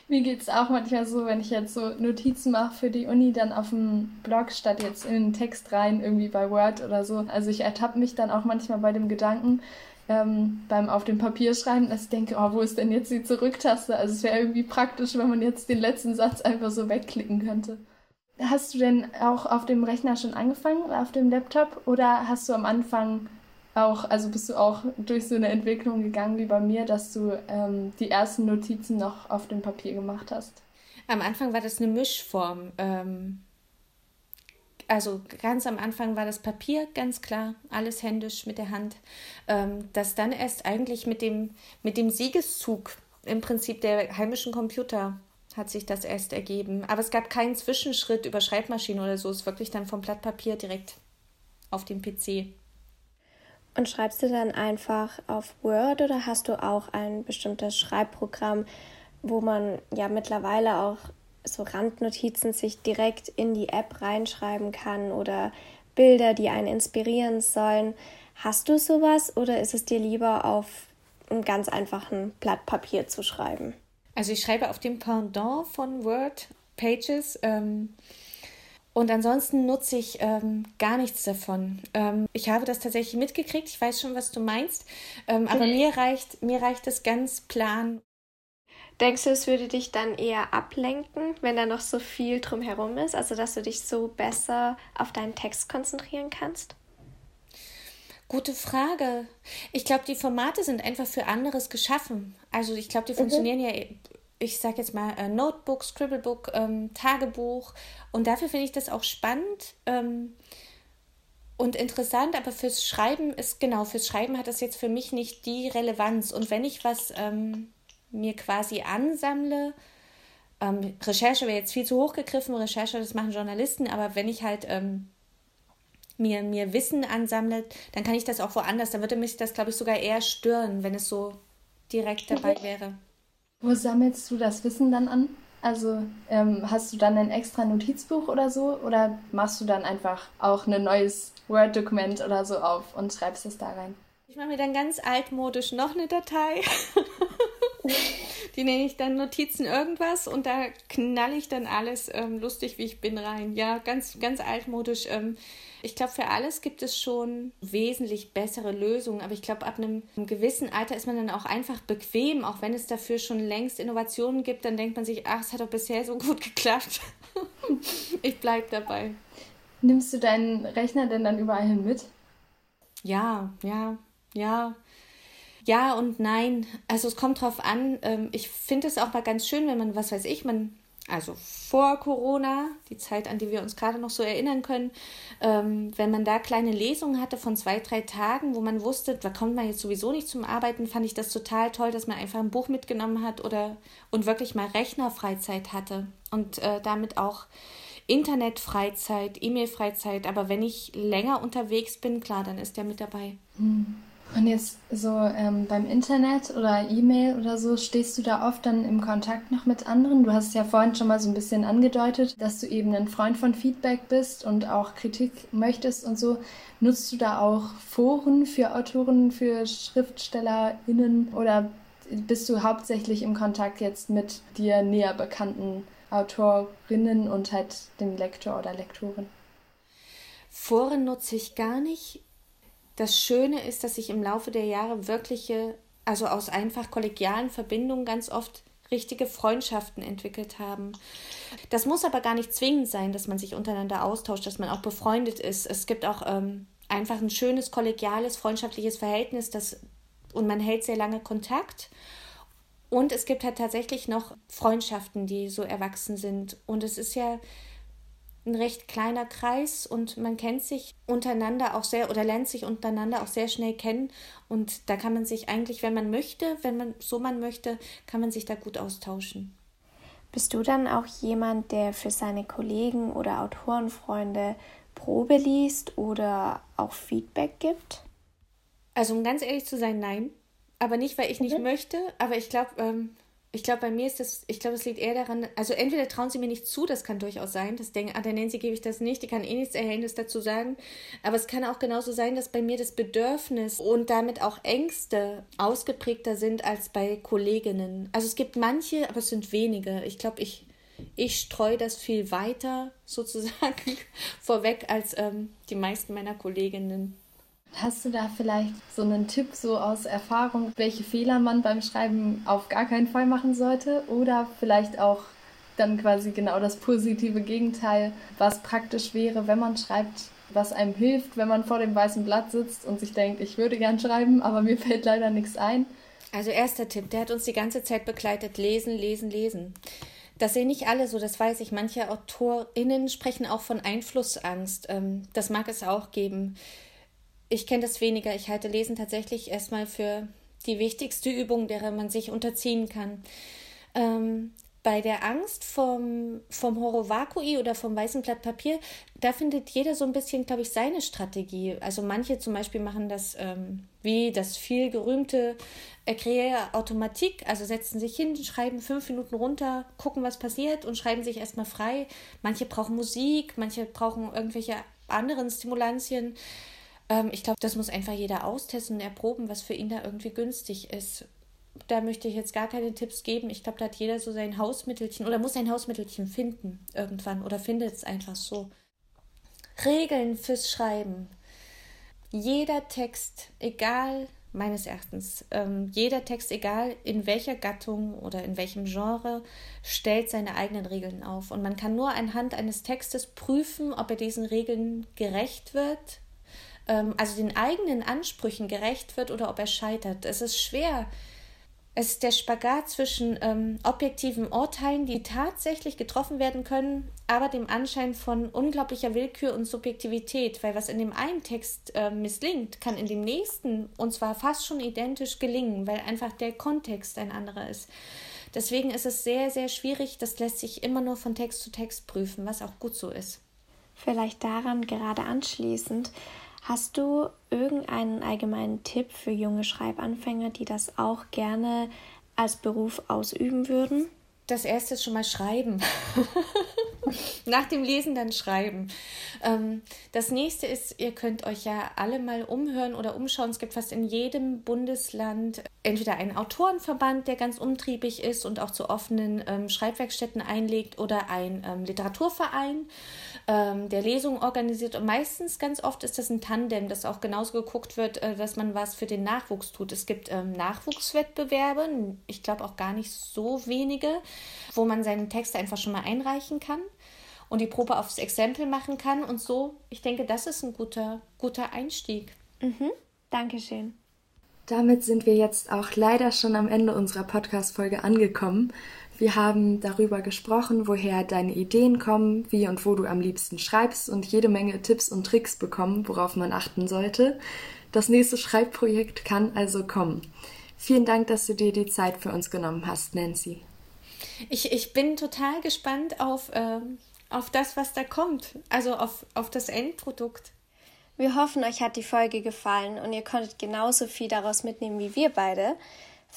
Mir geht es auch manchmal so, wenn ich jetzt so Notizen mache für die Uni, dann auf dem Blog statt jetzt in den Text rein, irgendwie bei Word oder so. Also ich ertappe mich dann auch manchmal bei dem Gedanken, ähm, beim auf dem Papier schreiben, dass ich denke, oh, wo ist denn jetzt die Zurücktaste? Also es wäre irgendwie praktisch, wenn man jetzt den letzten Satz einfach so wegklicken könnte. Hast du denn auch auf dem Rechner schon angefangen, auf dem Laptop? Oder hast du am Anfang auch, also bist du auch durch so eine Entwicklung gegangen wie bei mir, dass du ähm, die ersten Notizen noch auf dem Papier gemacht hast? Am Anfang war das eine Mischform. Ähm, also ganz am Anfang war das Papier ganz klar, alles händisch mit der Hand. Ähm, das dann erst eigentlich mit dem, mit dem Siegeszug im Prinzip der heimischen Computer hat sich das erst ergeben. Aber es gab keinen Zwischenschritt über Schreibmaschine oder so. Es ist wirklich dann vom Blatt Papier direkt auf dem PC. Und schreibst du dann einfach auf Word oder hast du auch ein bestimmtes Schreibprogramm, wo man ja mittlerweile auch so Randnotizen sich direkt in die App reinschreiben kann oder Bilder, die einen inspirieren sollen? Hast du sowas oder ist es dir lieber auf einem ganz einfachen Blatt Papier zu schreiben? Also ich schreibe auf dem Pendant von Word Pages. Ähm, und ansonsten nutze ich ähm, gar nichts davon. Ähm, ich habe das tatsächlich mitgekriegt. Ich weiß schon, was du meinst. Ähm, aber mir reicht, mir reicht es ganz plan. Denkst du, es würde dich dann eher ablenken, wenn da noch so viel drumherum ist? Also, dass du dich so besser auf deinen Text konzentrieren kannst? Gute Frage. Ich glaube, die Formate sind einfach für anderes geschaffen. Also ich glaube, die mhm. funktionieren ja, ich sage jetzt mal, äh, Notebook, Scribblebook, ähm, Tagebuch. Und dafür finde ich das auch spannend ähm, und interessant. Aber fürs Schreiben ist, genau, fürs Schreiben hat das jetzt für mich nicht die Relevanz. Und wenn ich was ähm, mir quasi ansammle, ähm, Recherche wäre jetzt viel zu hoch gegriffen, Recherche, das machen Journalisten, aber wenn ich halt ähm, mir, mir Wissen ansammelt, dann kann ich das auch woanders. Dann würde mich das, glaube ich, sogar eher stören, wenn es so direkt dabei mhm. wäre. Wo sammelst du das Wissen dann an? Also ähm, hast du dann ein extra Notizbuch oder so? Oder machst du dann einfach auch ein neues Word-Dokument oder so auf und schreibst es da rein? Ich mache mir dann ganz altmodisch noch eine Datei. [laughs] Die nenne ich dann Notizen irgendwas und da knalle ich dann alles ähm, lustig, wie ich bin, rein. Ja, ganz, ganz altmodisch. Ähm, ich glaube, für alles gibt es schon wesentlich bessere Lösungen, aber ich glaube, ab einem, einem, gewissen Alter ist man dann auch einfach bequem, auch wenn es dafür schon längst Innovationen gibt, dann denkt man sich, ach, es hat doch bisher so gut geklappt. [laughs] ich bleibe dabei. Nimmst du deinen Rechner denn dann überall hin mit? Ja, ja, ja. Ja und nein. Also es kommt drauf an. Ähm, ich finde es auch mal ganz schön, wenn man, was weiß ich, man also vor Corona, die Zeit, an die wir uns gerade noch so erinnern können, ähm, wenn man da kleine Lesungen hatte von zwei, drei Tagen, wo man wusste, da kommt man jetzt sowieso nicht zum Arbeiten, fand ich das total toll, dass man einfach ein Buch mitgenommen hat oder und wirklich mal Rechnerfreizeit hatte und äh, damit auch Internetfreizeit, E-Mail-Freizeit. Aber wenn ich länger unterwegs bin, klar, dann ist der mit dabei. Mhm. Und jetzt so ähm, beim Internet oder E-Mail oder so, stehst du da oft dann im Kontakt noch mit anderen? Du hast ja vorhin schon mal so ein bisschen angedeutet, dass du eben ein Freund von Feedback bist und auch Kritik möchtest und so. Nutzt du da auch Foren für Autoren, für SchriftstellerInnen oder bist du hauptsächlich im Kontakt jetzt mit dir näher bekannten Autorinnen und halt dem Lektor oder Lektorin? Foren nutze ich gar nicht das Schöne ist, dass sich im Laufe der Jahre wirkliche, also aus einfach kollegialen Verbindungen ganz oft richtige Freundschaften entwickelt haben. Das muss aber gar nicht zwingend sein, dass man sich untereinander austauscht, dass man auch befreundet ist. Es gibt auch ähm, einfach ein schönes kollegiales, freundschaftliches Verhältnis, das und man hält sehr lange Kontakt. Und es gibt halt tatsächlich noch Freundschaften, die so erwachsen sind. Und es ist ja ein recht kleiner Kreis und man kennt sich untereinander auch sehr oder lernt sich untereinander auch sehr schnell kennen und da kann man sich eigentlich, wenn man möchte, wenn man so man möchte, kann man sich da gut austauschen. Bist du dann auch jemand, der für seine Kollegen oder Autorenfreunde Probe liest oder auch Feedback gibt? Also um ganz ehrlich zu sein, nein. Aber nicht, weil ich nicht mhm. möchte, aber ich glaube, ähm, ich glaube, bei mir ist das, ich glaube, es liegt eher daran, also entweder trauen sie mir nicht zu, das kann durchaus sein, das denken, ah, der Nancy gebe ich das nicht, die kann eh nichts Erhellendes dazu sagen. Aber es kann auch genauso sein, dass bei mir das Bedürfnis und damit auch Ängste ausgeprägter sind als bei Kolleginnen. Also es gibt manche, aber es sind wenige. Ich glaube, ich, ich streue das viel weiter [laughs] sozusagen vorweg als ähm, die meisten meiner Kolleginnen. Hast du da vielleicht so einen Tipp so aus Erfahrung, welche Fehler man beim Schreiben auf gar keinen Fall machen sollte? Oder vielleicht auch dann quasi genau das positive Gegenteil, was praktisch wäre, wenn man schreibt, was einem hilft, wenn man vor dem weißen Blatt sitzt und sich denkt, ich würde gern schreiben, aber mir [laughs] fällt leider nichts ein. Also erster Tipp, der hat uns die ganze Zeit begleitet, lesen, lesen, lesen. Das sehen nicht alle so, das weiß ich. Manche AutorInnen sprechen auch von Einflussangst. Ähm, das mag es auch geben ich kenne das weniger. Ich halte Lesen tatsächlich erstmal für die wichtigste Übung, der man sich unterziehen kann. Ähm, bei der Angst vom, vom Horovakui oder vom weißen Blatt Papier, da findet jeder so ein bisschen, glaube ich, seine Strategie. Also manche zum Beispiel machen das ähm, wie das viel gerühmte Ecrea Automatik, also setzen sich hin, schreiben fünf Minuten runter, gucken, was passiert und schreiben sich erstmal frei. Manche brauchen Musik, manche brauchen irgendwelche anderen Stimulantien. Ähm, ich glaube, das muss einfach jeder austesten und erproben, was für ihn da irgendwie günstig ist. Da möchte ich jetzt gar keine Tipps geben. Ich glaube, da hat jeder so sein Hausmittelchen oder muss sein Hausmittelchen finden irgendwann oder findet es einfach so. Regeln fürs Schreiben. Jeder Text, egal meines Erachtens, ähm, jeder Text, egal in welcher Gattung oder in welchem Genre, stellt seine eigenen Regeln auf. Und man kann nur anhand eines Textes prüfen, ob er diesen Regeln gerecht wird ähm, also den eigenen Ansprüchen gerecht wird oder ob er scheitert. Es ist schwer. Es ist der Spagat zwischen ähm, objektiven Urteilen, die tatsächlich getroffen werden können, aber dem Anschein von unglaublicher Willkür und Subjektivität, weil was in dem einen Text äh, misslingt, kann in dem nächsten und zwar fast schon identisch gelingen, weil einfach der Kontext ein anderer ist. Deswegen ist es sehr, sehr schwierig. Das lässt sich immer nur von Text zu Text prüfen, was auch gut so ist. Vielleicht daran gerade anschließend, hast du irgendeinen allgemeinen Tipp für junge Schreibanfänger, die das auch gerne als Beruf ausüben würden? Das erste ist schon mal schreiben. [laughs] Nach dem Lesen dann schreiben. Ähm, das nächste ist, ihr könnt euch ja alle mal umhören oder umschauen. Es gibt fast in jedem Bundesland entweder einen Autorenverband, der ganz umtriebig ist und auch zu offenen ähm, Schreibwerkstätten einlegt, oder ein ähm, Literaturverein, ähm, der Lesungen organisiert. Und meistens, ganz oft, ist das ein Tandem, dass auch genauso geguckt wird, äh, dass man was für den Nachwuchs tut. Es gibt ähm, Nachwuchswettbewerbe, ich glaube auch gar nicht so wenige, wo man seine Texte einfach schon mal einreichen kann und die Probe aufs Exempel machen kann. Und so, ich denke, das ist ein guter, guter Einstieg. Mhm. Dankeschön. Damit sind wir jetzt auch leider schon am Ende unserer Podcast-Folge angekommen. Wir haben darüber gesprochen, woher deine Ideen kommen, wie und wo du am liebsten schreibst und jede Menge Tipps und Tricks bekommen, worauf man achten sollte. Das nächste Schreibprojekt kann also kommen. Vielen Dank, dass du dir die Zeit für uns genommen hast, Nancy. Ich, ich bin total gespannt auf, äh, auf das, was da kommt, also auf, auf das Endprodukt. Wir hoffen, euch hat die Folge gefallen und ihr konntet genauso viel daraus mitnehmen wie wir beide.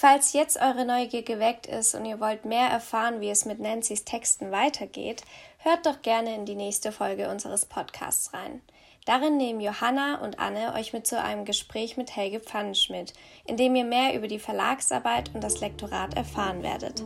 Falls jetzt eure Neugier geweckt ist und ihr wollt mehr erfahren, wie es mit Nancy's Texten weitergeht, hört doch gerne in die nächste Folge unseres Podcasts rein. Darin nehmen Johanna und Anne euch mit zu einem Gespräch mit Helge Pfannenschmidt, in dem ihr mehr über die Verlagsarbeit und das Lektorat erfahren werdet.